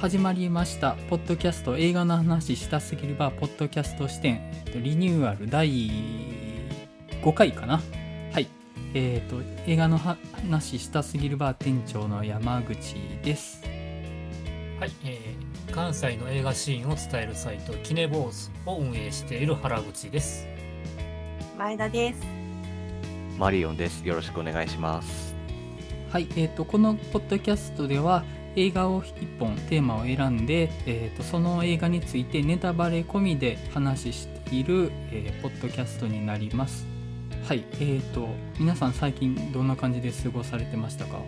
始まりました。ポッドキャスト映画の話したすぎるバーポッドキャスト視点、えっと、リニューアル第5回かな。はい。えっ、と映画の話したすぎるバー店長の山口です。はい、えー、関西の映画シーンを伝えるサイトキネボーズを運営している原口です。前田です。マリオンです。よろしくお願いします。はい。えっ、とこのポッドキャストでは映画を1本テーマを選んで、えーと、その映画についてネタバレ込みで話している、えー、ポッドキャストになります。はいえーと皆さん最近どんな感じで過ごされてましたか？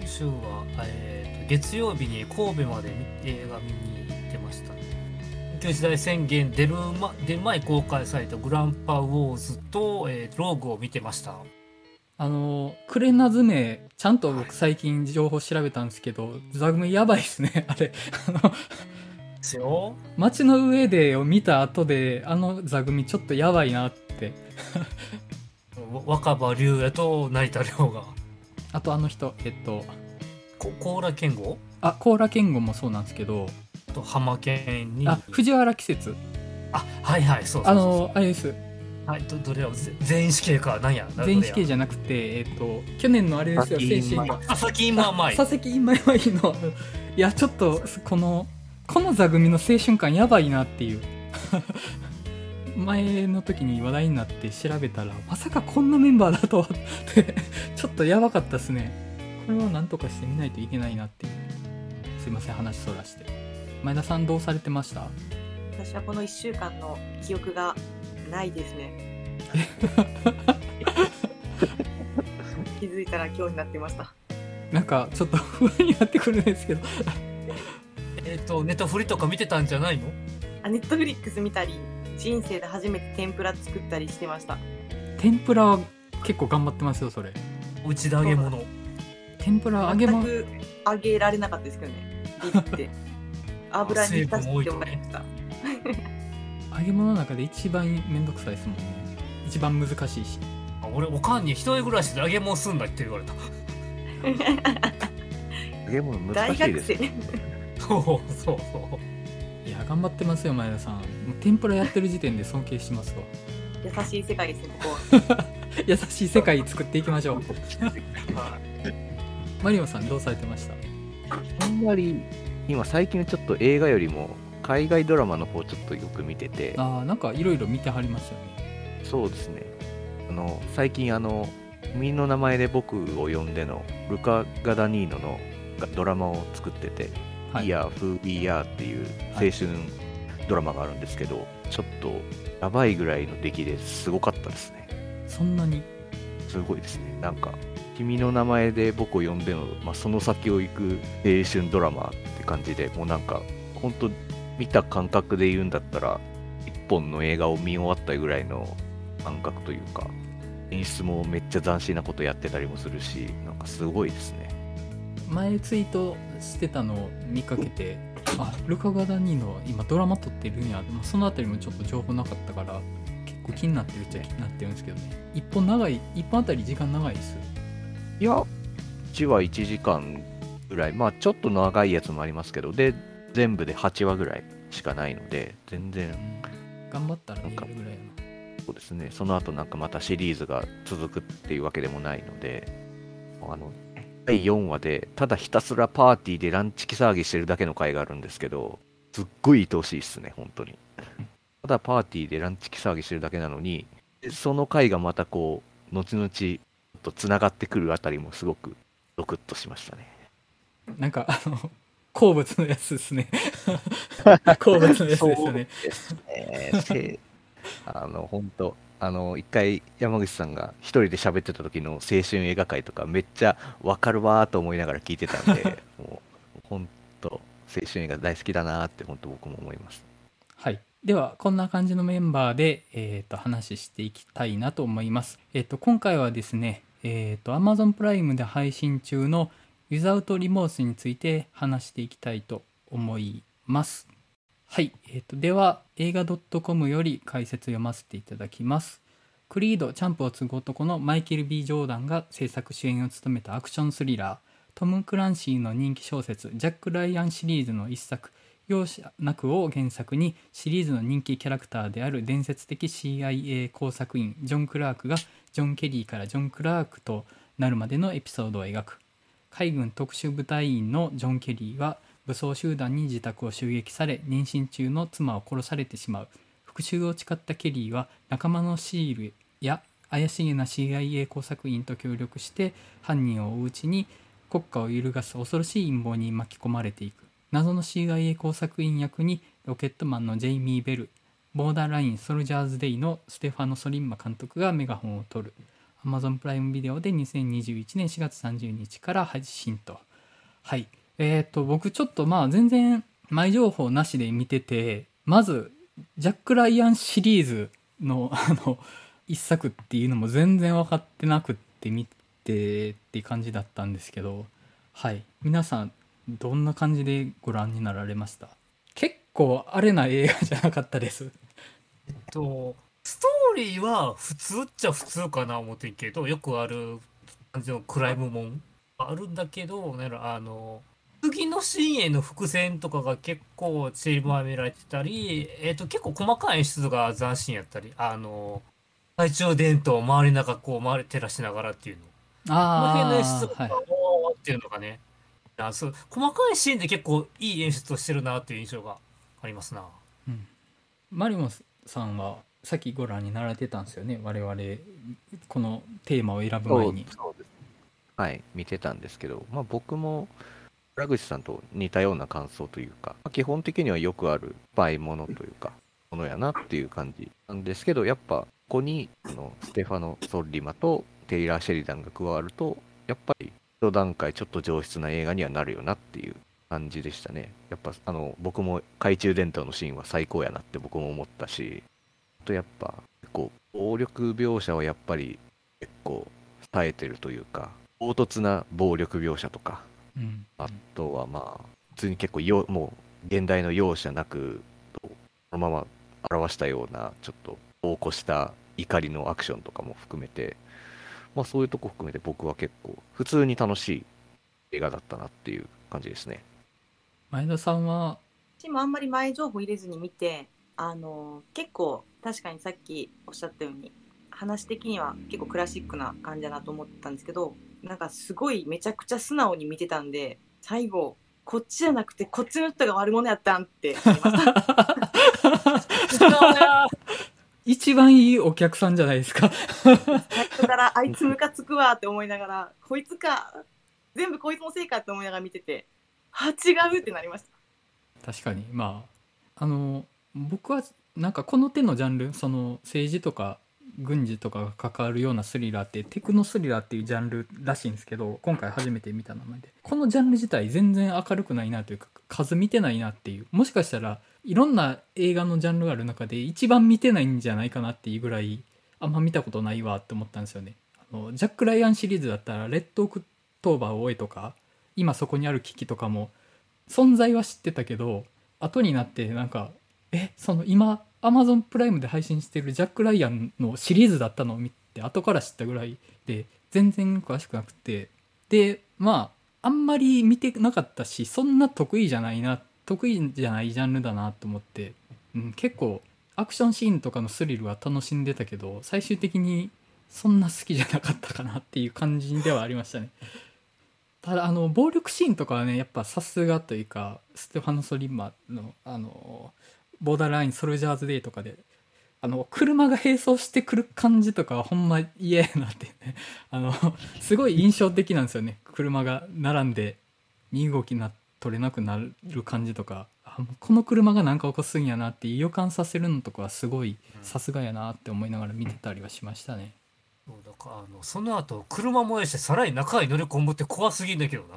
今週は、えーと、月曜日に神戸まで映画見に行ってました。緊急事態宣言出る、ま、出る前公開されたグランパウォーズと、えー、ローグを見てました。あのクレナズメちゃんと僕最近情報調べたんですけど、座組やばいっすね あれ。あのですよ。街の上でを見た後であの座組ちょっとやばいなって。若葉龍也と成田凌が。あとあの人えっと高良健吾あ高良健吾もそうなんですけど。と浜健に。あ藤原季節。あはいはいそうそうそう。あのあれですはい。どどれや全員死刑かなんや？全員死刑じゃなくてえっ、と去年のあれですよ精神が佐々木今舞佐々木今舞の。いやちょっとこのこの座組の青春感やばいなっていう。前の時に話題になって調べたらまさかこんなメンバーだとって。ちょっとやばかったですね。これは何とかしてみないといけないなっていう。すいません話そらして。前田さんどうされてました？私はこの1週間の記憶がないですね。気づいたら今日になってました。なんかちょっと不安になってくるんですけど。えっとネットフリとか見てたんじゃないの？あネットフリックス見たり人生で初めて天ぷら作ったりしてました。天ぷらは結構頑張ってますよそれ。うちで揚げ物。天ぷら揚げ物揚げられなかったですけどね。ビビって。油に浸してもらいました揚げ物の中で一番めんどくさいですもんね一番難しいし俺おかんに一人暮らしで揚げ物すんだって言われた揚げ物難しいです、ね、そうそうそういや頑張ってますよ前田さん天ぷらやってる時点で尊敬しますわ優しい世界ですねここは優しい世界作っていきましょうマリオさんどうされてましたあんまり今最近ちょっと映画よりも海外ドラマの方ちょっとよく見てて。ああなんかいろいろ見てはりますよね。そうですね。あの最近あの「君の名前で僕を呼んで」のルカ・ガダニーノのドラマを作ってて「はい、イヤー・フー・イヤー」っていう青春ドラマがあるんですけど、はい、ちょっとやばいぐらいの出来ですごかったですね。そんなに？すごいですね。なんか君の名前で僕を呼んでの、まあ、その先を行く青春ドラマって感じでもうなんか本当見た感覚で言うんだったら一本の映画を見終わったぐらいの感覚というか演出もめっちゃ斬新なことやってたりもするしなんかすごいですね。前ツイートしてたのを見かけてあルカ・ガダニーノ今ドラマ撮ってるんや、まあ、その辺りもちょっと情報なかったから結構気になってるっちゃ気になってるんですけどね。一本長い一本あたり時間長いです。いや1話1時間ぐらい。まあちょっと長いやつもありますけど。で全部で8話ぐらいしかないので全然、頑張ったら見れるぐらいのそうですね。その後なんかまたシリーズが続くっていうわけでもないのであの第4話でただひたすらパーティーでランチキ騒ぎしてるだけの回があるんですけどすっごい愛おしいっすね本当に。ただパーティーでランチキ騒ぎしてるだけなのにその回がまたこう後々とつながってくるあたりもすごくドクッとしましたね。なんかあの好物のやつですね。好物のやつですよね。ですね。あの、本当あの、一回山口さんが一人で喋ってた時の青春映画界とかめっちゃわかるわと思いながら聞いてたんで、もう本当青春映画大好きだなって本当僕も思います。はい。では、こんな感じのメンバーで、えっ、ー、と、話していきたいなと思います。えっ、ー、と、今回はですね、えっ、ー、と、Amazon プライムで配信中のウィザウトリモースについて話していきたいと思います。はい。えーと、では、映画 .com より解説読ませていただきます。クリード、チャンプを継ぐ男のマイケル・ B・ ジョーダンが制作主演を務めたアクションスリラー、トム・クランシーの人気小説ジャック・ライアンシリーズの一作容赦なくを原作にシリーズの人気キャラクターである伝説的 CIA 工作員ジョン・クラークがジョン・ケリーからジョン・クラークとなるまでのエピソードを描く海軍特殊部隊員のジョン・ケリーは武装集団に自宅を襲撃され妊娠中の妻を殺されてしまう。復讐を誓ったケリーは仲間のシールや怪しげな CIA 工作員と協力して犯人を追ううちに国家を揺るがす恐ろしい陰謀に巻き込まれていく。謎の CIA 工作員役にロケットマンのジェイミー・ベルボーダーライン・ソルジャーズ・デイのステファノ・ソリンマ監督がメガホンを取る。Amazon プライムビデオで2021年4月30日から配信と。はい。えっ、ー、と僕ちょっとまあ全然前情報なしで見ててまずジャック・ライアンシリーズの あの一作っていうのも全然分かってなくって見てって感じだったんですけど。はい。皆さんどんな感じでご覧になられました？結構あれな映画じゃなかったです。えっとストリーは普通っちゃ普通かな思ってんけどよくある感じのクライムもんあるんだけどなんあの次のシーンへの伏線とかが結構散りばめられてたり、えっと結構細かい演出が斬新やったりあの懐中電灯を周りの中こう回り照らしながらっていうの。ああ。この辺の演出が、はい、おーっていうのがね。あそう細かいシーンで結構いい演出をしてるなっていう印象がありますな。うん。マリモさんはさっきご覧になられてたんですよね。我々このテーマを選ぶ前に。はい、見てたんですけど、まあ僕も原口さんと似たような感想というか、ま基本的にはよくある場合ものというか、ものやなっていう感じなんですけど、やっぱここにあのステファノ・ソッリマとテイラー・シェリダンが加わるとやっぱり一段階ちょっと上質な映画にはなるよなっていう感じでしたねやっぱあの僕も懐中電灯のシーンは最高やなって僕も思ったしとやっぱ結構暴力描写はやっぱり結構耐えてるというか唐突な暴力描写とか、うん、あとはまあ普通に結構よもう現代の容赦なくそのまま表したようなちょっとを起こした怒りのアクションとかも含めて、まあ、そういうとこ含めて僕は結構普通に楽しい映画だったなっていう感じですね。前田さんは？私もあんまり前情報入れずに見てあの結構確かにさっきおっしゃったように話的には結構クラシックな感じだなと思ったんですけどなんかすごいめちゃくちゃ素直に見てたんで最後こっちじゃなくてこっちの人が悪者やったんって思いました一番いいお客さんじゃないですか。最初からあいつムカつくわって思いながら、こいつか、全部こいつのせいかって思いながら見てて、あ、違うってなりました。確かに、まあ、あの、僕はなんかこの手のジャンル、その政治とか軍事とかが関わるようなスリラーってテクノスリラーっていうジャンルらしいんですけど今回初めて見た名前で。このジャンル自体全然明るくないなというか数見てないなっていう。もしかしたらいろんな映画のジャンルがある中で一番見てないんじゃないかなっていうぐらいあんま見たことないわって思ったんですよね。あのジャック・ライアンシリーズだったら「レッドオクトーバーを追え」とか今そこにある危機とかも存在は知ってたけど後になってなんかえその今アマゾンプライムで配信してるジャック・ライアンのシリーズだったのを見て後から知ったぐらいで全然詳しくなくてでまああんまり見てなかったしそんな得意じゃないな得意じゃないジャンルだなと思って、うん、結構アクションシーンとかのスリルは楽しんでたけど最終的にそんな好きじゃなかったかなっていう感じではありましたね。ただあの暴力シーンとかはねやっぱさすがというかステファノ・ソリンマのあのボーダーラインソルジャーズデーとかであの車が並走してくる感じとかはほんま嫌やなってね あのすごい印象的なんですよね車が並んで身動きな取れなくなる感じとかあこの車が何か起こすんやなって予感させるのとかはすごいさすがやなって思いながら見てたりはしましたね。そうだからあのその後車燃やしてさらに中に乗り込むって怖すぎんだけどな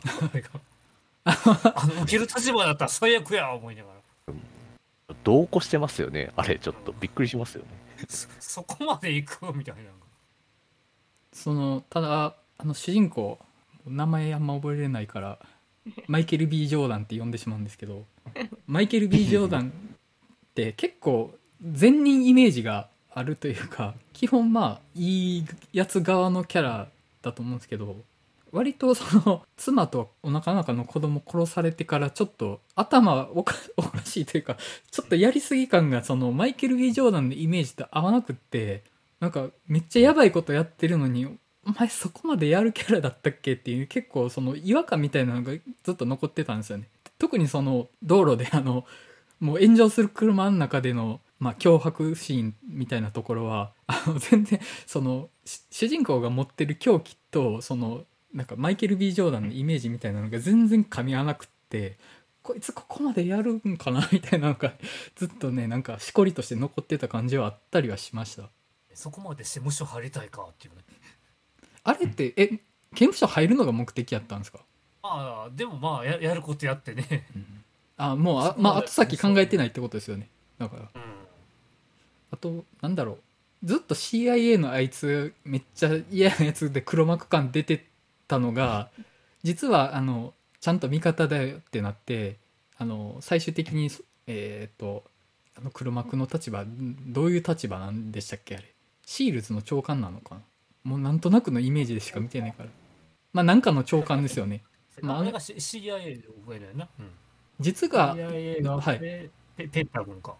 あの受ける立場だったら最悪や思いながら。同行してますよね。あれちょっと。びっくりしますよね。そこまで行くみたいな。そのただあの主人公名前あんま覚えれないからマイケル・ B・ ジョーダンって呼んでしまうんですけど マイケル・ B・ ジョーダンって結構善人イメージがあるというか基本まあいいやつ側のキャラだと思うんですけど割とその妻とお腹の中の子供殺されてからちょっと頭おか おかしいというかちょっとやりすぎ感がそのマイケル・ビー・ジョーダンのイメージと合わなくってなんかめっちゃやばいことやってるのにお前そこまでやるキャラだったっけ？っていう結構その違和感みたいなのがずっと残ってたんですよね。特にその道路であのもう炎上する車の中でのまあ、脅迫シーンみたいなところはあの全然その主人公が持ってる狂気とそのなんかマイケル・ B・ ジョーダンのイメージみたいなのが全然噛み合わなくってこいつここまでやるんかなみたいなのがずっとねなんかしこりとして残ってた感じはあったりはしました。そこまでして無所入りたいかっていうね。あれってえ刑務所入るのが目的やったんですか、ああでもまあややることやってね。あもうあまあ後先考えてないってことですよね。だから。うん。あとなんだろう。ずっと CIA のあいつめっちゃ嫌なやつで黒幕感出てたのが実はあのちゃんと味方だよってなってあの最終的にえっ、とあの黒幕の立場んどういう立場なんでしたっけあれ。シールズの長官なのかな。もうなんとなくのイメージでしか見てないから。まあなんかの長官ですよね。まああれが CIA で覚えないな、うん、実が CIA が、はい。ペペンタゴンか。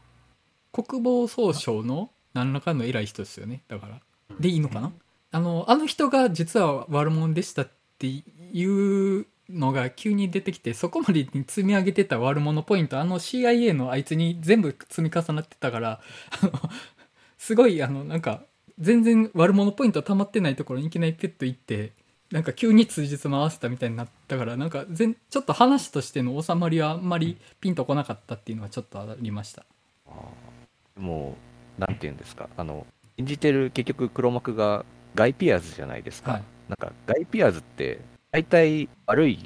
国防総省の何らかの偉い人ですよね。だから。でいいのかな。あのあの人が実は悪者でしたっていうのが急に出てきてそこまでに積み上げてた悪者ポイントあの CIA のあいつに全部積み重なってたからあの すごいあのなんか全然悪者ポイント溜まってないところにいきなりペット行ってなんか急に通じつ回せたみたいになったからなんか全ちょっと話としての収まりはあんまりピンとこなかったっていうのはちょっとありました。もう、なんていうんですか、あの、演じてる結局黒幕がガイ・ピアーズじゃないですか。はいなんか、ガイ・ピアーズって、大体悪い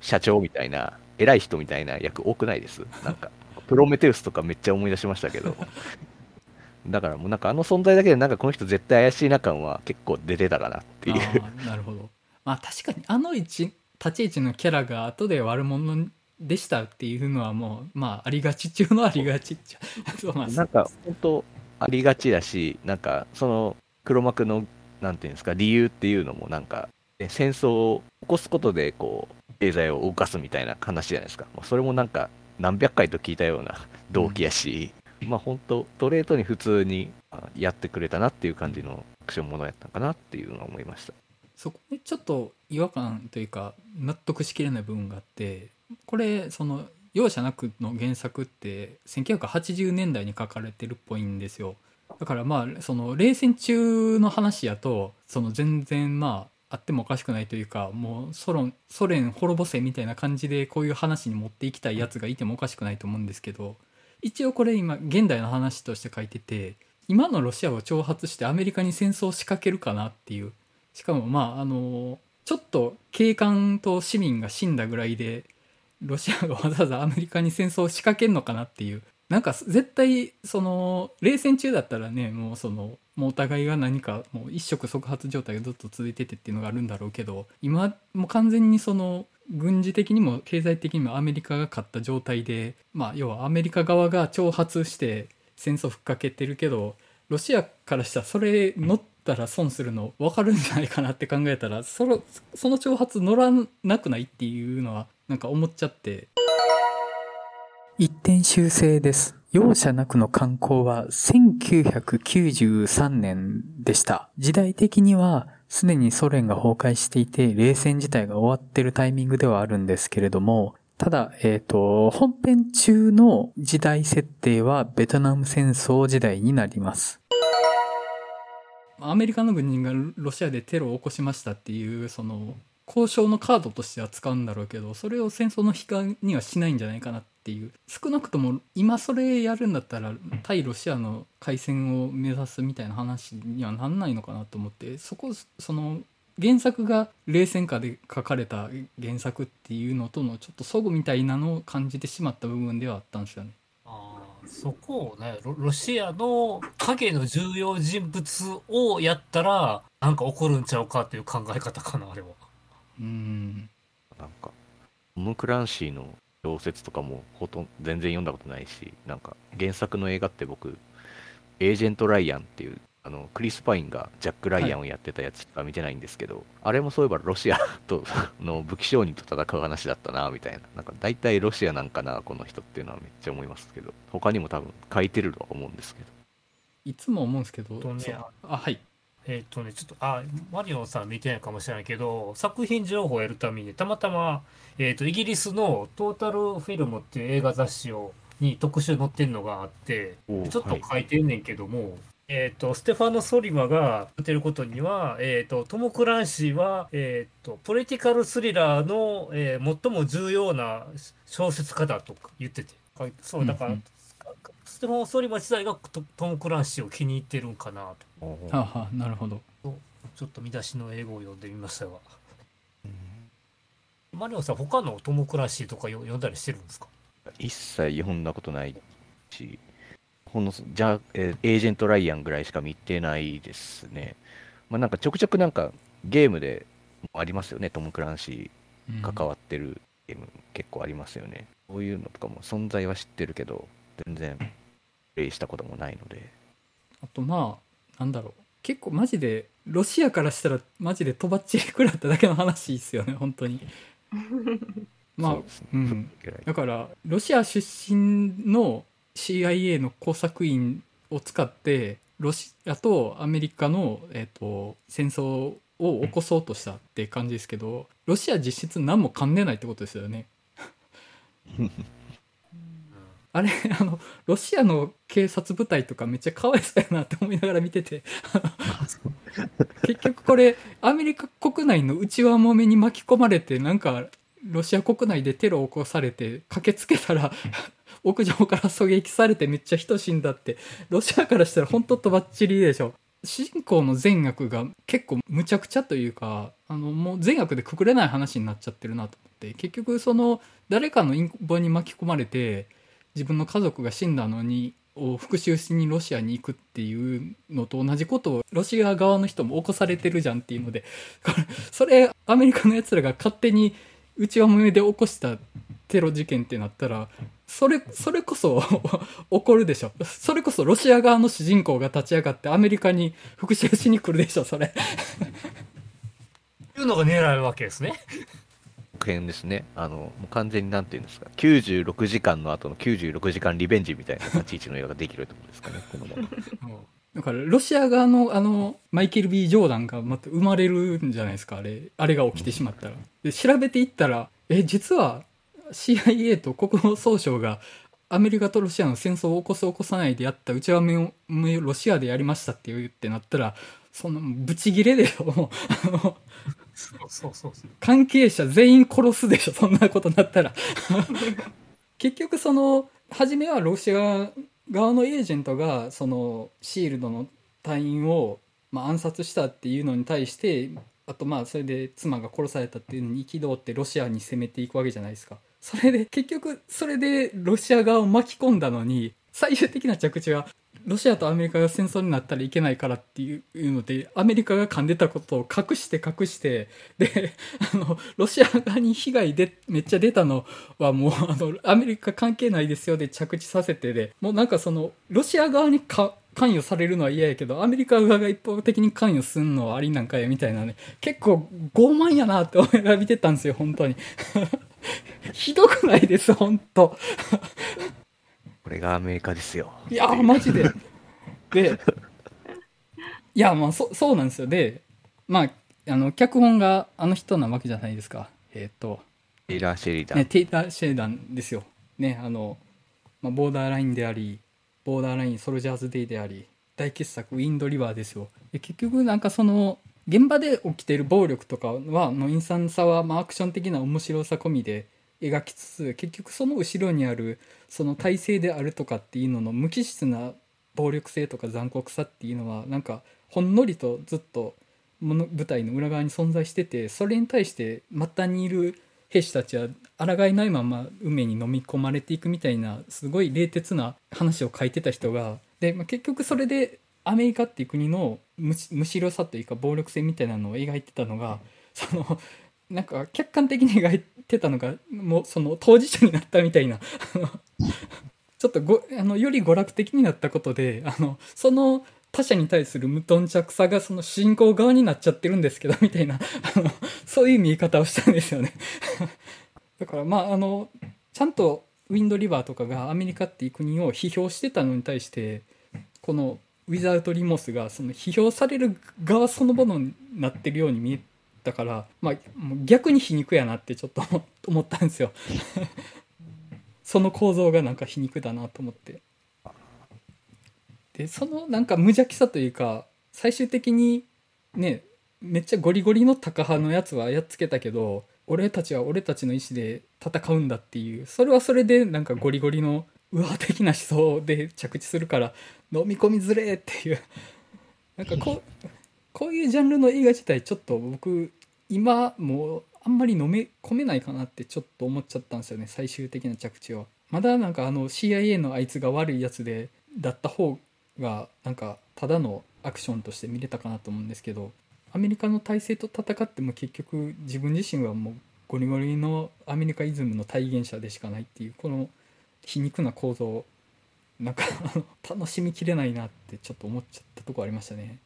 社長みたいな、偉い人みたいな役多くないです？なんか、プロメテウスとかめっちゃ思い出しましたけど。だからもうなんかあの存在だけでなんかこの人絶対怪しいな感は結構出てたかなっていう。なるほどまあ確かにあの立ち位置のキャラが後で悪者でしたっていうのはもうまあありがち中のありがちっちゃ そうまあなんか本当ありがちだし、なんかその黒幕のなんていうんですか理由っていうのもなんかね戦争を起こすことでこう経済を動かすみたいな話じゃないですか。それもなんか何百回と聞いたような 動機やし、まあ本当ストレートに普通にあやってくれたなっていう感じのアクションものやったのかなっていうのは思いました。そこでちょっと違和感というか納得しきれない部分があってこれその容赦なくの原作って1980年代に書かれてるっぽいんですよだからまあその冷戦中の話やとその全然まああってもおかしくないというかもうソロソ連滅ぼせみたいな感じでこういう話に持っていきたいやつがいてもおかしくないと思うんですけど一応これ今現代の話として書いてて今のロシアを挑発してアメリカに戦争を仕掛けるかなっていう。しかもまああのちょっと警官と市民が死んだぐらいでロシアがわざわざアメリカに戦争を仕掛けるのかなっていう。なんか絶対その冷戦中だったらねもうそのもうお互いが何かもう一触即発状態がずっと続いててっていうのがあるんだろうけど今もう完全にその軍事的にも経済的にもアメリカが勝った状態でまあ要はアメリカ側が挑発して戦争ふっかけてるけどロシアからしたらそれ乗ったら損するの分かるんじゃないかなって考えたらそのその挑発乗らなくないっていうのはなんか思っちゃって。一点修正です容赦なくの観光は1993年でした時代的にはすでにソ連が崩壊していて冷戦自体が終わってるタイミングではあるんですけれどもただ、えっ、と、本編中の時代設定はベトナム戦争時代になります。アメリカの軍人がロシアでテロを起こしましたっていう、その、交渉のカードとしては使うんだろうけど、それを戦争の引きにはしないんじゃないかなっていう。少なくとも今それやるんだったら、対ロシアの開戦を目指すみたいな話にはなんないのかなと思って、そこ、その、原作が冷戦下で書かれた原作っていうのとのちょっと齟齬みたいなのを感じてしまった部分ではあったんですよね。あーそこをねロロシアの影の重要人物をやったらなんか起こるんちゃうかっていう考え方かなあれはうん。なんか、トム・クランシーの小説とかもほとん全然読んだことないし、なんか原作の映画って僕、エージェント・ライアンっていうあのクリス・パインがジャック・ライアンをやってたやつしか見てないんですけど、あれもそういえばロシアとの武器商人と戦う話だったなみたいな。なんか大体ロシアなんかなこの人っていうのはめっちゃ思いますけど。他にも多分書いてるとは思うんですけど。いつも思うんですけど、とねそうあはい。えっ、とね、ちょっと、あ、マリオンさん見てないかもしれないけど、作品情報をやるために、たまたま、えっ、と、イギリスのトータルフィルムっていう映画雑誌を、に特集載ってるのがあって、おちょっと書いてんねんけども、えっ、と、ステファノ・ソリマが言ってることには、えっ、と、トム・クランシーは、えっ、と、ポリティカルスリラーの、えー最も重要な小説家だとか言ってて。そう、だから、うんうんステファノ・ソリマ自体がトトム・クランシーを気に入ってるんかなと。なるほどちょっと見出しの英語を読んでみましたが。マリオさん、他のトム・クランシーとかよ読んだりしてるんですか？一切読んだことないしほんのじゃあ、えーエージェント・ライアンぐらいしか見てないですね。まあなんかちょくちょくなんかゲームでありますよねトム・クランシうん。ー関わってるゲーム結構ありますよね、そういうのとかも存在は知ってるけど全然プレイしたこともないので。あとまあなんだろう。結構マジでロシアからしたらマジでとばっちり食らっただけの話ですよね本当にまあね。うん。だからロシア出身の CIA の工作員を使ってロシアとアメリカの、えー、と戦争を起こそうとしたって感じですけどロシア実質何も噛んでないってことですよね。あれ あのロシアの警察部隊とかめっちゃかわいそうやなって思いながら見てて。結局これアメリカ国内の内輪もめに巻き込まれてなんかロシア国内でテロを起こされて駆けつけたら 屋上から狙撃されてめっちゃ人死んだって。ロシアからしたら本当とばっちりでしょ。主人公の善悪が結構むちゃくちゃというかあのもう善悪でくくれない話になっちゃってるなと思って。結局その誰かの陰謀に巻き込まれて自分の家族が死んだのにを復讐しにロシアに行くっていうのと同じことをロシア側の人も起こされてるじゃんっていうので それアメリカのやつらが勝手に内輪もめで起こしたテロ事件ってなったらそれそれこそ 起こるでしょそれこそロシア側の主人公が立ち上がってアメリカに復讐しに来るでしょそれ いうのが狙いわけですね。編ですね。あのもう完全になんていうんですか。96時間の後の96時間リベンジみたいな立ち位置の映画ができるってことですかねこのまま。だからロシア側のあのマイケル・ B・ ジョーダンがまた生まれるんじゃないですかあれあれが起きてしまったら。で調べていったらえ実は CIA と国防総省がアメリカとロシアの戦争を起こす起こさないでやった内輪めロシアでやりましたって言ってなったらそんなブチギレでしょ。も うあのそうそうそうそう。関係者全員殺すでしょそんなことになったら 結局その初めはロシア側のエージェントがそのシールドの隊員を、まあ、暗殺したっていうのに対してあとまあそれで妻が殺されたっていうのに憤ってロシアに攻めていくわけじゃないですかそれで結局それでロシア側を巻き込んだのに最終的な着地はロシアとアメリカが戦争になったらいけないからっていうのでアメリカが噛んでたことを隠して隠してで あのロシア側に被害でめっちゃ出たのはもうあのアメリカ関係ないですよで着地させてでもうなんかそのロシア側にか関与されるのは嫌やけどアメリカ側が一方的に関与するのはありなんかやみたいなね。結構傲慢やなって思いが見てたんですよ本当に。ひどくないです本当。これがアメリカですよ。いやーマジで。でいやまあそそうなんですよ。でまああの脚本があの人なわけじゃないですか。えっ、と。テイラー・シェリダン、ね、テイラー・シェーダンですよ。ね、あの、まあ、ボーダーラインであり、ボーダーラインソルジャーズ・デイであり、大傑作、ウィンド・リバーですよ。で結局、なんかその、現場で起きている暴力とかは、の陰惨さは、まあ、アクション的な面白さ込みで描きつつ、結局その後ろにある、その体制であるとかっていうのの無機質な暴力性とか残酷さっていうのは、なんか、ほんのりとずっと物舞台の裏側に存在しててそれに対して末端にいる兵士たちは抗いないまま海に飲み込まれていくみたいなすごい冷徹な話を書いてた人がで、まあ、結局それでアメリカっていう国のむしむしろさというか暴力性みたいなのを描いてたのがそのなんか客観的に描いてたのがもうその当事者になったみたいな。ちょっとごあのより娯楽的になったことであのその他者に対する無頓着さがその主人公側になっちゃってるんですけどみたいな。あ のそういう見え方をしたんですよね。だからまああのちゃんとウィンドリバーとかがアメリカっていう国を批評してたのに対してこのウィザード・リモスがその批評される側そのものになってるように見えたから、まあ、逆に皮肉やなってちょっと思っ たんですよ。その構造がなんか皮肉だなと思って。でそのなんか無邪気さというか最終的にねめっちゃゴリゴリのタカ派のやつはやっつけたけど俺たちは俺たちの意思で戦うんだっていうそれはそれでなんかゴリゴリの右派的な思想で着地するから飲み込みづれっていう。なんかこうこういうジャンルの映画自体ちょっと僕今もうあんまり飲め込めないかなってちょっと思っちゃったんですよね最終的な着地はまだなんかあの CIA のあいつが悪いやつでだった方がなんかただのアクションとして見れたかなと思うんですけどアメリカの体制と戦っても結局自分自身はもうゴリゴリのアメリカイズムの体現者でしかないっていうこの皮肉な構造なんか楽しみきれないなってちょっと思っちゃったとこありましたね。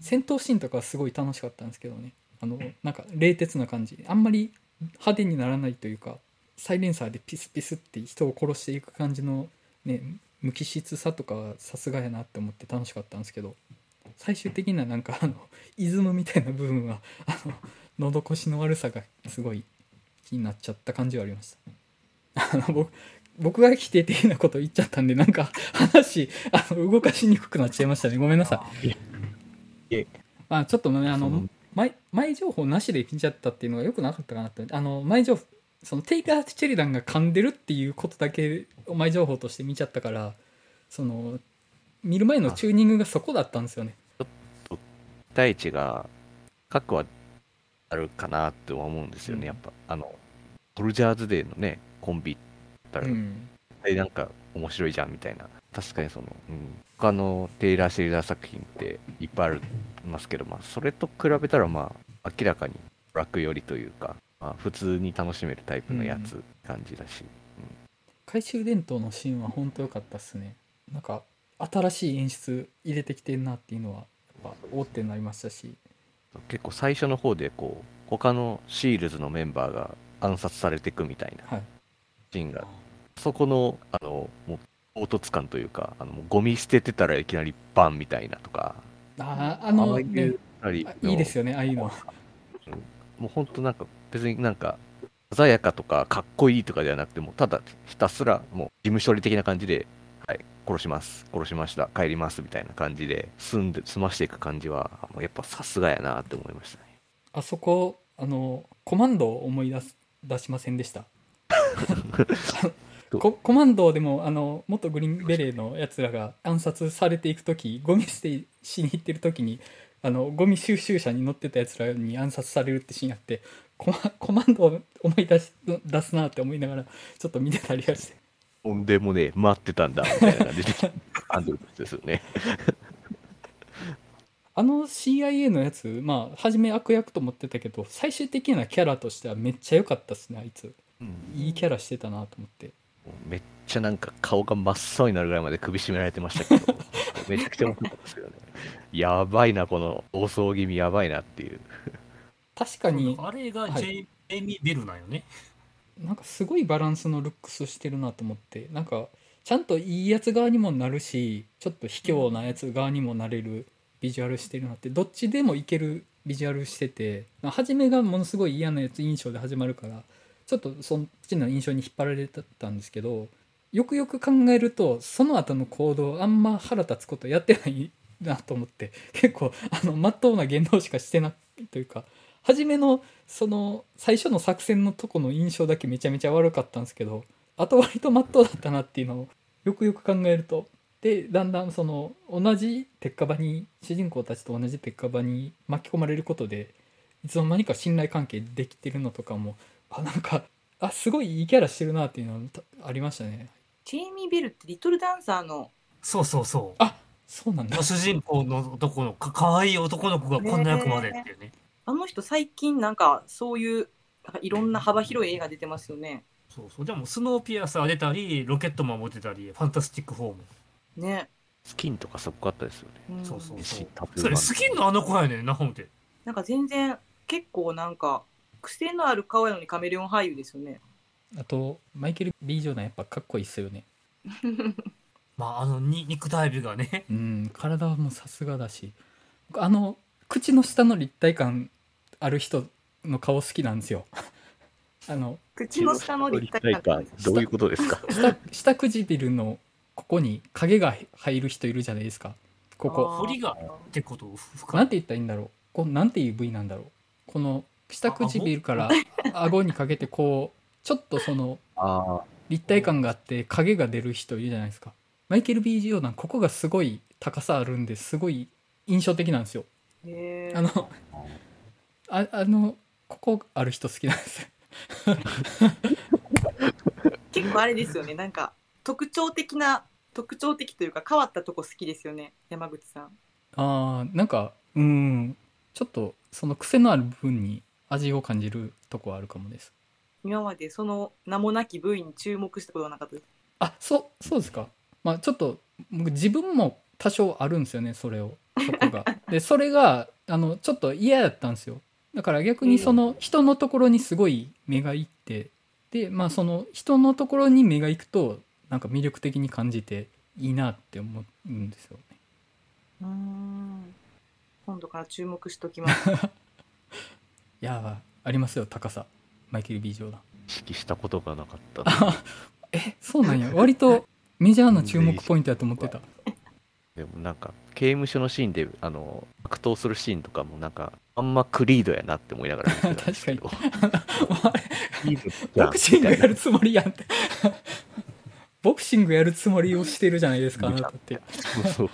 戦闘シーンとかはすごい楽しかったんですけどね。あのなんか冷徹な感じ。あんまり派手にならないというかサイレンサーでピスピスって人を殺していく感じのね無機質さとかはさすがやなって思って楽しかったんですけど最終的ななんかあのイズムみたいな部分はあの喉越しの悪さがすごい気になっちゃった感じはありました。あの僕僕が否定的なこと言っちゃったんでなんか話あの動かしにくくなっちゃいましたね。ごめんなさいまあちょっとねあの前前情報なしで見ちゃったっていうのがよくなかったかなって。あの前情報そのテイラー・チェリダンが噛んでるっていうことだけを前情報として見ちゃったからその見る前のチューニングがそこだったんですよね。期待値が各はあるかなって思うんですよね、うん。やっぱ。あのソルジャーズデーのねコンビだったら、うん。えなんか面白いじゃんみたいな確かにその、うん、他のテイラー・シェリダー作品っていっぱいありますけど、まあ、それと比べたらまあ明らかに楽よりというか、まあ、普通に楽しめるタイプのやつ感じだし、懐中電灯のシーンは本当良かったっすね。なんか新しい演出入れてきてるなっていうのはやっぱおーってなりましたし。結構最初の方でこう他のシールズのメンバーが暗殺されていくみたいなはいシーンがそこのあのもう凹凸感というかあのゴミ捨ててたらいきなりバンみたいなとか。あーああのねあいうありあいいですよねああいうの。もう本当なんか別になんか鮮やかとかかっこいいとかではなくてもただひたすらもう事務処理的な感じではい殺します。殺しました。帰りますみたいな感じで済んで済ましていく感じはもうやっぱさすがやなって思いましたね。あそこあのコマンドを思い出す出しませんでした？ココマンドでもあの元グリーンベレーのやつらが暗殺されていく時ゴミ捨てしに行ってる時にあのゴミ収集車に乗ってたやつらに暗殺されるってシーンあってコマコマンドを思い出し出すなって思いながらちょっと見てたりはして。ほんでもね待ってたんだみたいな感じでハンドルですよね。あの CIA のやつまあ初め悪役と思ってたけど最終的なキャラとしてはめっちゃ良かったっすねあいつ。うん。いいキャラしてたなと思ってめっちゃなんか顔が真っ青になるぐらいまで首絞められてましたけど。めちゃくちゃ面白かったですよね。やばいなこの暴走気味やばいなっていう。確かに。あれがはい。ジェイミー・ベルなんよね。なんかすごいバランスのルックスしてるなと思って。なんかちゃんといいやつ側にもなるしちょっと卑怯なやつ側にもなれるビジュアルしてるなって。どっちでもいけるビジュアルしてて初めがものすごい嫌なやつ印象で始まるからちょっとそっちの印象に引っ張られてたんですけどよくよく考えるとその後の行動あんま腹立つことやってないなと思って結構あの真っ当な言動しかしてないというか初めのその最初の作戦のとこの印象だけめちゃめちゃ悪かったんですけどあと割と真っ当だったなっていうのをよくよく考えるとでだんだんその同じ鉄火場に主人公たちと同じ鉄火場に巻き込まれることでいつの間にか信頼関係できてるのとかもあなんかあすごいいいキャラしてるなっていうのはたありましたね。ジェイミー・ベルってリトルダンサーのそうそうそう。あそうなんだ。主人公の男のかかわいい男の子がこんな役までっていうね。あの人最近なんかそういうなんかいろんな幅広い映画出てますよね。そうそう。でもスノーピアサー出たりロケットマンも出たりファンタスティック4もね。スキンとかすごかったですよね。うん。そうそう石タトゥーそれ版スキンのあの子やねんなほんでなんか全然結構なんか癖のある顔やのにカメレオン俳優ですよね。あとマイケル・ B・ ジョーダンやっぱかっこいいっすよね。まああのに肉体美がね。うん体はもうさすがだし。僕あの口の下の立体感ある人の顔好きなんですよ。あの口の下の立体感。立どういうことですか？下下唇のここに影が入る人いるじゃないですか。ここ。彫りがってこと？ない。んて言ったらいいんだろう。こうなんていう部位なんだろう。この下唇から顎にかけてこうちょっとそのあ立体感があって影が出る人いるじゃないですか。マイケル・ B・ ジョーダンここがすごい高さあるんですごい印象的なんですよ。あのああのここある人好きなんですよ。結構あれですよね。なんか特徴的な特徴的というか変わったとこ好きですよね。山口さん。あーなんかうん。ちょっとその癖のある部分に味を感じるとこはあるかもです。今までその名もなき部位に注目したことはなかったです。あそうそうですか。まあちょっと僕自分も多少あるんですよねそれを。そこが。でそれがあのちょっと嫌だったんですよ。だから逆にその人のところにすごい目がいってでまあその人のところに目が行くとなんか魅力的に感じていいなって思うんですよね。うーん。今度から注目しときます。いやーありますよ高さ。マイケル・ B・ ジョーダン意識したことがなかった。あえそうなんや。割とメジャーな注目ポイントやと思ってた。でもなんか、刑務所のシーンで、あの、格闘するシーンとかもなんか、あんまクリードやなって思いながら見てたんですけど。あれクリードじゃん。ボクシングやるつもりやんって。ボクシングやるつもりをしてるじゃないですかあなたって。なそうそう。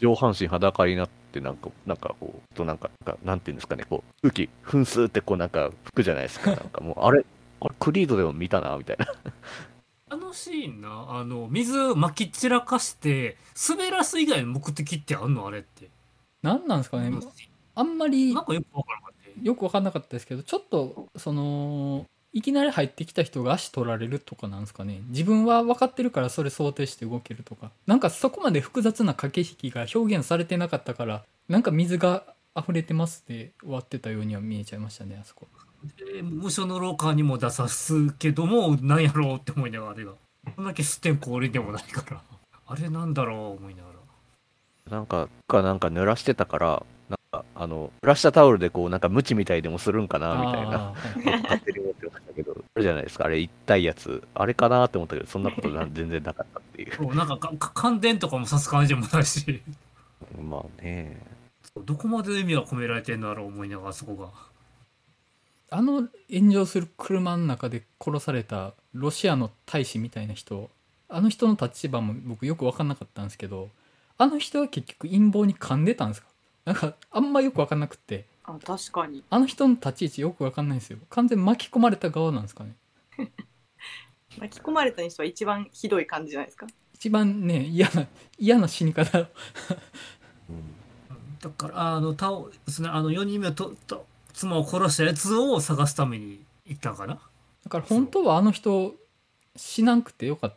上半身裸になって、なんか、なんかこう、となんか、なんかなんていうんですかね、こう、空気、噴数ってこうなんか吹くじゃないですか。なんかもう、あれ、あれクリードでも見たな、みたいな。あのシーンなあの水まき散らかして滑らす以外の目的ってあんのあれって何なんですかねあんまりなんかよくわからなかったよく分かんなかったですけどちょっとそのいきなり入ってきた人が足取られるとかなんですかね。自分は分かってるからそれ想定して動けるとか。なんかそこまで複雑な駆け引きが表現されてなかったからなんか水が溢れてますで終わってたようには見えちゃいましたねあそこ。で無所の廊下にも出さすけどもなんやろうって思いながらあれがこんだけ吸ってん氷でもないから。あれなんだろう思いながら。なんか、かなんか濡らしてたから、あの、濡らしたタオルでこう、なんか、ムチみたいでもするんかな、みたいな。勝手に思ってましたけど、あれじゃないですか、あれ、痛いやつ、あれかなって思ったけど、そんなことな全然なかったっていう。そ うなんかかか感電とかもさす感じもないし。まあね、どこまで意味が込められてんだろう思いながらそこが。あの炎上する車の中で殺されたロシアの大使みたいな人あの人の立場も僕よく分かんなかったんですけどあの人は結局陰謀に噛んでたんですか？なんかあんまよく分かんなくって。あ確かに。あの人の立ち位置よく分かんないんですよ。完全に巻き込まれた側なんですかね。巻き込まれたにしては一番ひどい感じじゃないですか？一番ね嫌な嫌な死に方。うん。だからあの倒ですね。あの4人目とと妻を殺したやつを探すために行ったんかな？だから本当はあの人死なんくてよかっ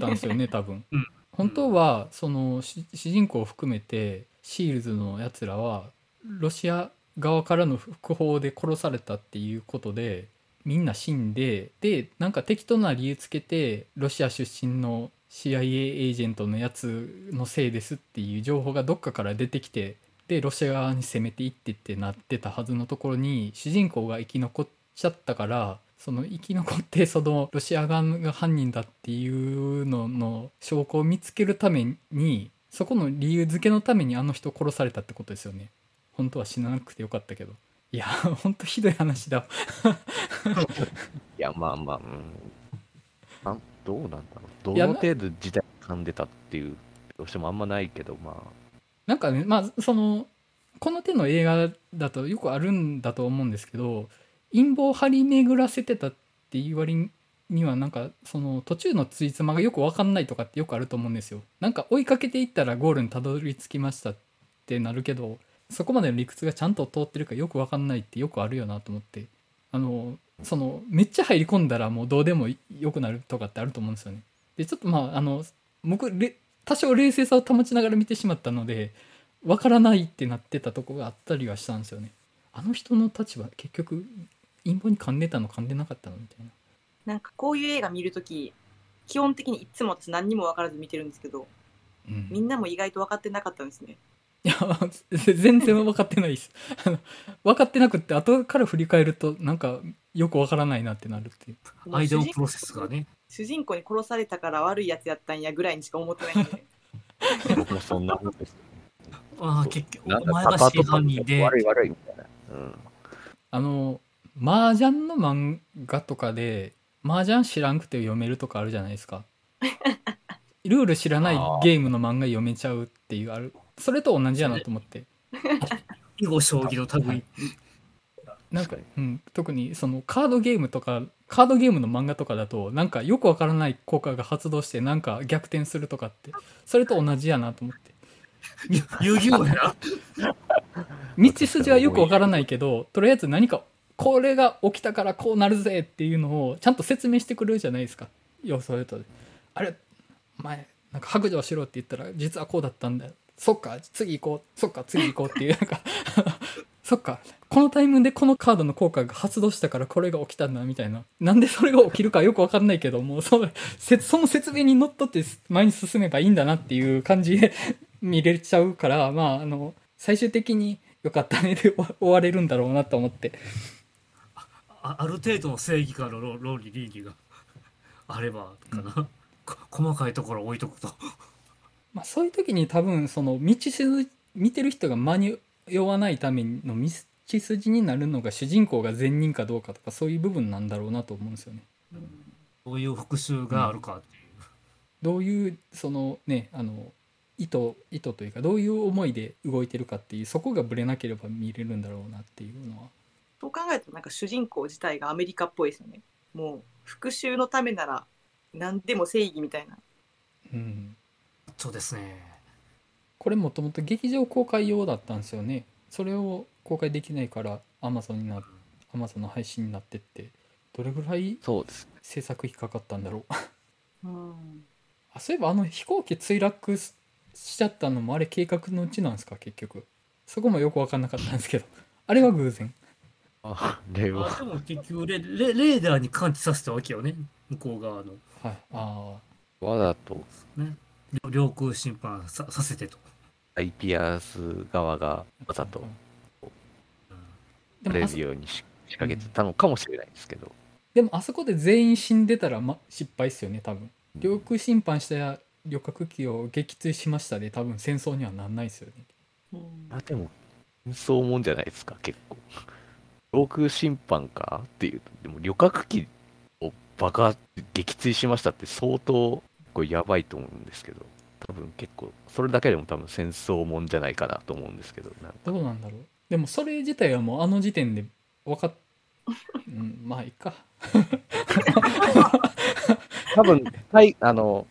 たんですよね多分、うん。本当はその主主人公を含めてシールズのやつらはロシア側からの不法で殺されたっていうことでみんな死んででなんか適当な理由つけてロシア出身の CIA エージェントのやつのせいですっていう情報がどっかから出てきてでロシア側に攻めていってってなってたはずのところに主人公が生き残っちゃったからその生き残ってそのロシア側が犯人だっていうのの証拠を見つけるためにそこの理由付けのためにあの人殺されたってことですよね本当は死ななくてよかったけどいや 本当ひどい話だいや、まあまあ、うん。なんどうなんだろう。どの程度時代噛んでたっていう、どうしてもあんまないけど、まあ、なんかねまあそのこの手の映画だとよくあるんだと思うんですけど陰謀を張り巡らせてたっていう割にはなんかその途中のついつまがよく分かんないとかってよくあると思うんですよ。なんか追いかけていったらゴールにたどり着きましたってなるけどそこまでの理屈がちゃんと通ってるかよく分かんないってよくあるよなと思ってあのそのめっちゃ入り込んだらもうどうでもよくなるとかってあると思うんですよね。でちょっとまああの僕多少冷静さを保ちながら見てしまったのでわからないってなってたとこがあったりはしたんですよねあの人の立場結局陰謀に噛んでたの噛んでなかったのみたいななんかこういう映画見るとき基本的にいつも私何にも分からず見てるんですけどうんみんなも意外と分かってなかったんですねいや 全然分かってないです分かってなくって後から振り返るとなんかよく分からないなってなるっていうアイデオプロセスがね。主人公に殺されたから悪いやつやったんやぐらいにしか思ってないんで 僕もそんなもんです。ああ、結局、なんかお前が真犯人で、悪い悪いみたいな。うん。あの麻雀の漫画とかで麻雀知らんくて読めるとかあるじゃないですか。ルール知らないゲームの漫画読めちゃうっていうある。それと同じやなと思って。囲碁将棋の類。なんか、うん、特にそのカードゲームとかカードゲームの漫画とかだとなんかよくわからない効果が発動してなんか逆転するとかって。それと同じやなと思って。遊戯王やな。道筋はよくわからないけどとりあえず何かこれが起きたからこうなるぜっていうのをちゃんと説明してくれるじゃないですか。予想とあれ前なんか白状しろって言ったら実はこうだったんだよ。そっか次行こう。そっか次行こうっていうなんか そっかこのタイミングでこのカードの効果が発動したからこれが起きたんだみたいな。なんでそれが起きるかよくわかんないけどもうそのその説明にのっとって前に進めばいいんだなっていう感じで見れちゃうからまああの最終的によかったねで終われるんだろうなと思って。あある程度の正義からの論論理倫理が あればかな、こ細かいところ置いとくと。まあ、そういう時に多分その道筋見てる人が間に合わないための道筋になるのが主人公が善人かどうかとかそういう部分なんだろうなと思うんですよね。どういう復讐があるかっていう、どういうそのねあの意図意図というかどういう思いで動いてるかっていうそこがぶれなければ見れるんだろうなっていうのはそう考えるとなんか主人公自体がアメリカっぽいですよね。もう復讐のためなら何でも正義みたいな。うん。そうですね。これもともと劇場公開用だったんですよね。それを公開できないから Amazon にな Amazon の配信になってってどれぐらいそうです。制作費かかったんだろう。うん。あそういえばあの飛行機墜落ししちゃったのもあれ計画のうちなんですか結局。そこもよく分かんなかったんですけど。あれは偶然あ、例あは。でも結局レレレーダーに感知させたわけよね。向こう側の。はい。あわざと。ね。領領空侵犯ささせてと、アイピアス側があわざとうん。レでもあそビューにし仕掛けてたのかもしれないですけど。でもあそこで全員死んでたら、ま、失敗っすよね多分。領空侵犯した旅客機を撃墜しましたで多分戦争にはなんないですよね。うん。あ、でも、戦争もんじゃないですか、結構。領空侵犯かっていうと、でも旅客機を爆発、撃墜しましたって相当、これやばいと思うんですけど、多分結構、それだけでも多分戦争もんじゃないかなと思うんですけど、なんかどうなんだろう。でもそれ自体はもうあの時点で分かっうんまあいいか。多分、はい、あの、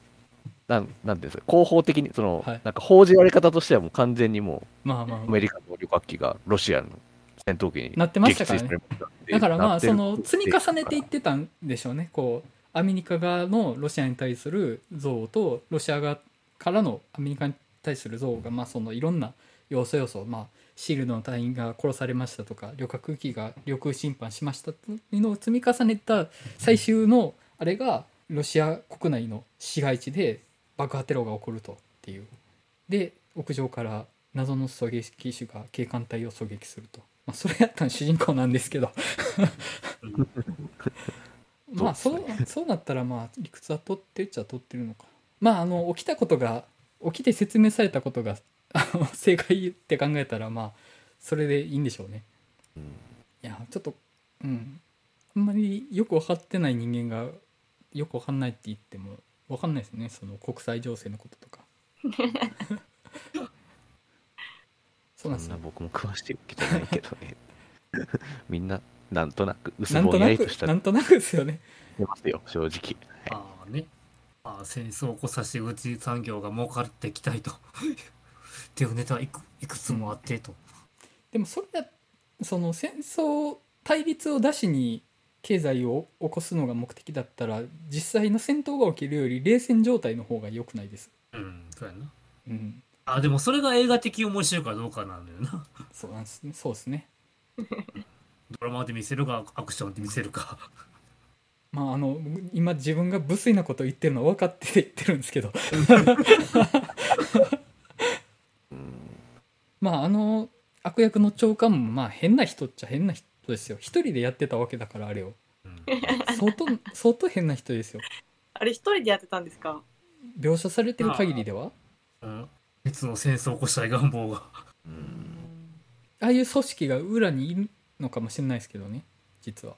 なんなんていうんですか、広報的に、その、はい。なんか報じられ方としてはもう完全にもまあまあ。う、アメリカの旅客機がロシアの戦闘機になってましたからね。だからまあその積み重ねていってたんでしょうね。こうアメリカ側のロシアに対する憎悪とロシア側からのアメリカに対する憎悪がまあそのいろんな要素要素まあシールドの隊員が殺されましたとか旅客機が領空侵犯しましたというのを積み重ねた最終のあれがロシア国内の市街地で爆破テロが起こるとっていう。で屋上から謎の狙撃手が警官隊を狙撃すると、まあ、それやったの主人公なんですけど。まあそうそうなったらまあ理屈は取ってるっちゃ取ってるのか。まああの起きたことが起きて説明されたことが正解って考えたらまあそれでいいんでしょうね。うん。いやちょっとうん。あんまりよく分かってない人間がよく分かんないって言っても分かんないですね。その国際情勢のこととか そうなんですよそん。な僕も詳しいわけじゃないけどね。みんな、なんとなく、薄ぼんやりとした。なんとなくですよね。てますよ、正直。はい。ああね。ああ戦争を起こさせてうち産業が儲かっていきたいと。っていうネタはいくいくつもあってと、でもそれだその戦争対立を出しに経済を起こすのが目的だったら実際の戦闘が起きるより冷戦状態の方が良くないです。うんそうやな。うんあでもそれが映画的面白いかどうかなんだよな。そうなんですね。そうですね。ドラマで見せるかアクションで見せるか。まああの今自分が無粋なこと言ってるのは分かって言ってるんですけど。う んまああの悪役の長官もまあ変な人っちゃ変な人ですよ。一人でやってたわけだからあれを。うん。相当相当変な人ですよ。あれ一人でやってたんですか？描写されてる限りでは。うん別の戦争を起こしたい願望が。うん。ああいう組織が裏にいるのかもしれないですけどね実は。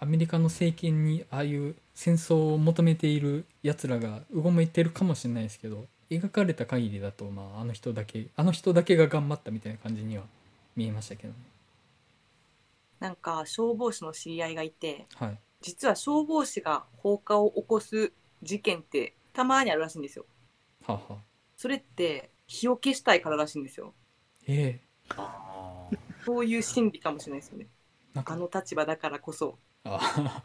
アメリカの政権にああいう戦争を求めているやつらがうごめいてるかもしれないですけど描かれた限りだと、まあ、あの人だけあの人だけが頑張ったみたいな感じには見えましたけどね。なんか消防士の知り合いがいてはい。実は消防士が放火を起こす事件ってたまにあるらしいんですよ。はあ、はあ、それって火を消したいかららしいんですよ。ええ。あそういう心理かもしれないですよね。なんか。あの立場だからこそ。あ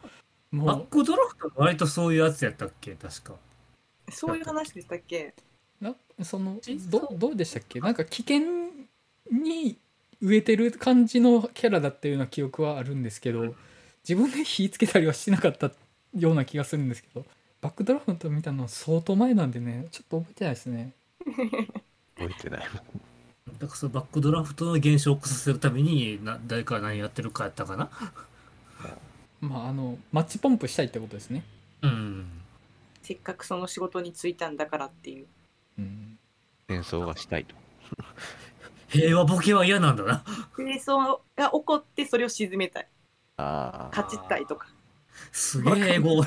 あバもックドラフトも割とそういうやつやったっけ？確か。そういう話でしたっけ？うなその実どどうでしたっけ？なんか危険に植えてる感じのキャラだったような記憶はあるんですけど自分で火つけたりはしなかったような気がするんですけどバックドラフト見たの相当前なんでねちょっと覚えてないですね覚えてないだからそのバックドラフトの現象を起こさせるためにな誰かが何やってるかやったかな。まああのマッチポンプしたいってことですね。うん。せっかくその仕事に就いたんだからっていう。うん戦争がしたいと。平和ボケは嫌なんだな。戦争が起こってそれを鎮めたい。ああ勝ちたいとか。すげえ英語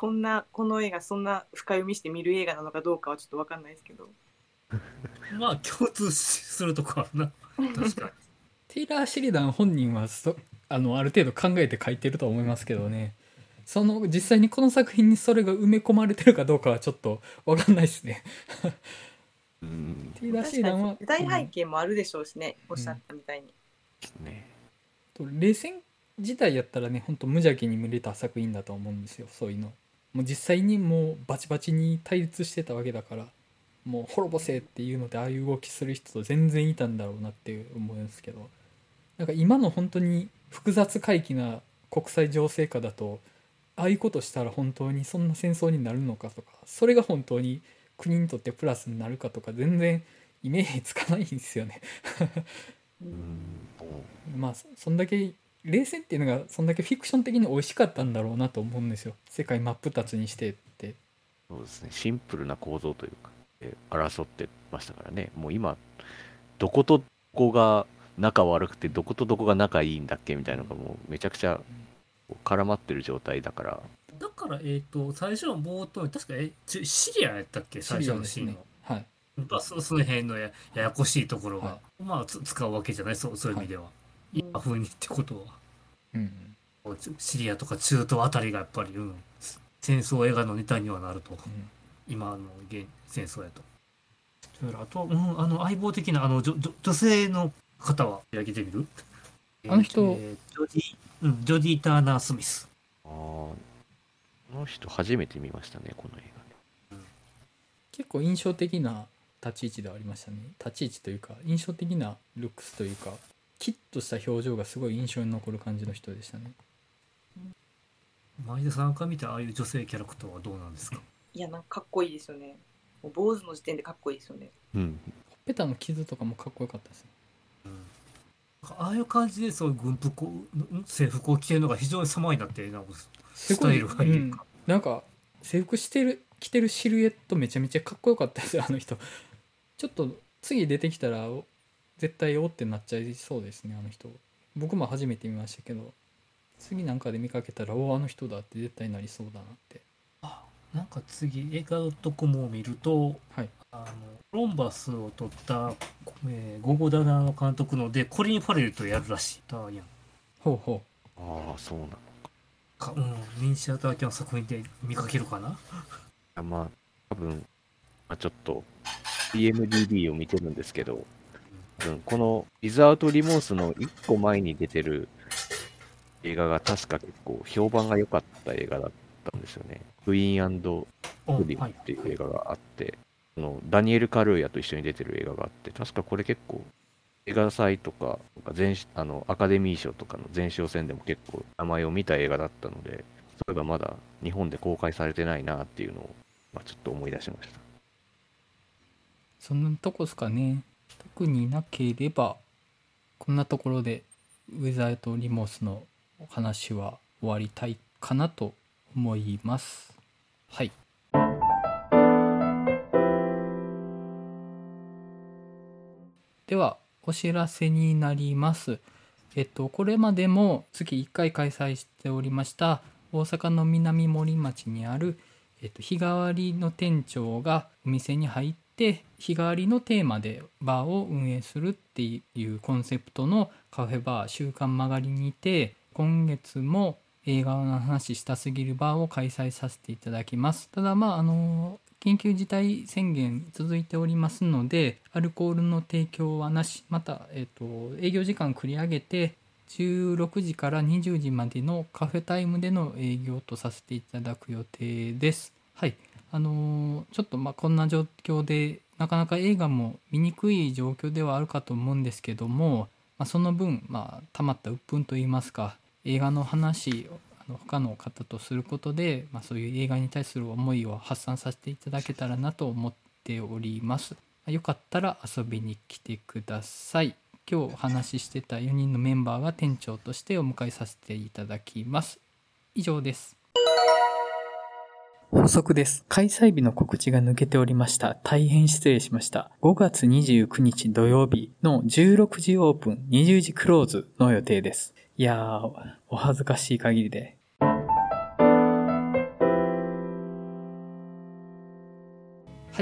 こんなこの映画そんな深読みして見る映画なのかどうかはちょっと分かんないですけど。まあ共通するとこあるな。確かに。テイラー・シリダン本人はそあのある程度考えて書いてると思いますけどね。その実際にこの作品にそれが埋め込まれてるかどうかはちょっと分かんないですね。うん。テイラー・シリダンはに時代背景もあるでしょうしね、おっしゃったみたいに、ねと冷戦自体やったらねほんと無邪気に見れた作品だと思うんですよそういうのもう実際にもうバチバチに対立してたわけだからもう滅ぼせっていうのでああいう動きする人と全然いたんだろうなって思うんですけどなんか今の本当に複雑回帰な国際情勢下だとああいうことしたら本当にそんな戦争になるのかとかそれが本当に国にとってプラスになるかとか全然イメージつかないんですよね。うんもまあそそんだけ冷戦っていうのがそんだけフィクション的に美味しかったんだろうなと思うんですよ。世界真っ二つにしてって。うそうですね。シンプルな構造というかで争ってましたからね。もう今どことどこが仲悪くてどことどこが仲いいんだっけみたいなのがもうめちゃくちゃ絡まってる状態だから。だからえっ、と最初の冒頭に確かえちシリアやったっけ？最初のシーン。の、はい。まあ、そその辺のやややこしいところが、はまあつ使うわけじゃない？そうそういう意味では、今風にってことは。うんシリアとか中東あたりがやっぱり、うん、戦争映画のネタにはなると、うん今の現戦争やと。あと、うん、あの相棒的なあの女女女性の方は開けてみる？あの人。えージョディ、うん、ジョディ・ターナー・スミス。あーこの人初めて見ましたねこの映結構印象的な立ち位置ではありましたね。立ち位置というか印象的なルックスというかキッとした表情がすごい印象に残る感じの人でしたね。前田さんから見てああいう女性キャラクターはどうなんですか？いやなんかかっこいいですよね。もう坊主の時点でかっこいいですよね。画うん。ほっぺたの傷とかもかっこよかったですねああいう感じでそういう軍服をん制服を着てるのが非常に様になってなんかスタイルがいいか、なんか制服してる着てるシルエットめちゃめちゃかっこよかったですよあの人。ちょっと次出てきたらお絶対おってなっちゃいそうですねあの人。僕も初めて見ましたけど次なんかで見かけたらおあの人だって絶対なりそうだなって。あなんか次映画のとこも見るとはい。あのコロンバスを撮った、えー、ゴゴダナの監督のでコリン・ファレルとやるらしいターヤン。ほうほああそうなのか。うんミニシアター系の作品で見かけるかな？あまあ多分、まあ、ちょっと DMDB を見てるんですけど多分この「リザート・リモース」の1個前に出てる映画が確か結構評判が良かった映画だったんですよね。クイーンあフリムっていう映画があって、あのダニエル・カルーヤと一緒に出てる映画があって、確かこれ結構、映画祭とか、前あのアカデミー賞とかの前哨戦でも結構名前を見た映画だったので、そういえばまだ日本で公開されてないなっていうのを、まあ、ちょっと思い出しました。そんなとこですかね特になければこんなところでウィザード・リモスのお話は終わりたいかなと思います。はい。ではお知らせになります。えっとこれまでも月1回開催しておりました大阪の南森町にあるえっと、日替わりの店長がお店に入って日替わりのテーマでバーを運営するっていうコンセプトのカフェバー「週刊曲がり」にて今月も映画の話したすぎるバーを開催させていただきますただまああの緊急事態宣言続いておりますのでアルコールの提供はなしまた、えっと、営業時間繰り上げて16時から20時までのカフェタイムでの営業とさせていただく予定です。はい。あのちょっとまこんな状況でなかなか映画も見にくい状況ではあるかと思うんですけども、まあ、その分、まあ、溜まった鬱憤といいますか映画の話をあの他の方とすることで、まあ、そういう映画に対する思いを発散させていただけたらなと思っております。よかったら遊びに来てください。今日お話ししてた4人のメンバーが店長としてお迎えさせていただきます。以上です。補足です。開催日の告知が抜けておりました。大変失礼しました。5月29日土曜日の16時オープン、20時クローズの予定です。いやー、お恥ずかしい限りで。は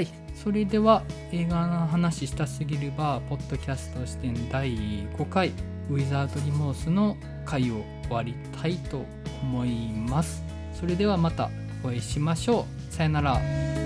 い。それでは映画の話したすぎるバーポッドキャスト視点第5回ウィザードリモースの回を終わりたいと思います。それではまたお会いしましょう。さよなら。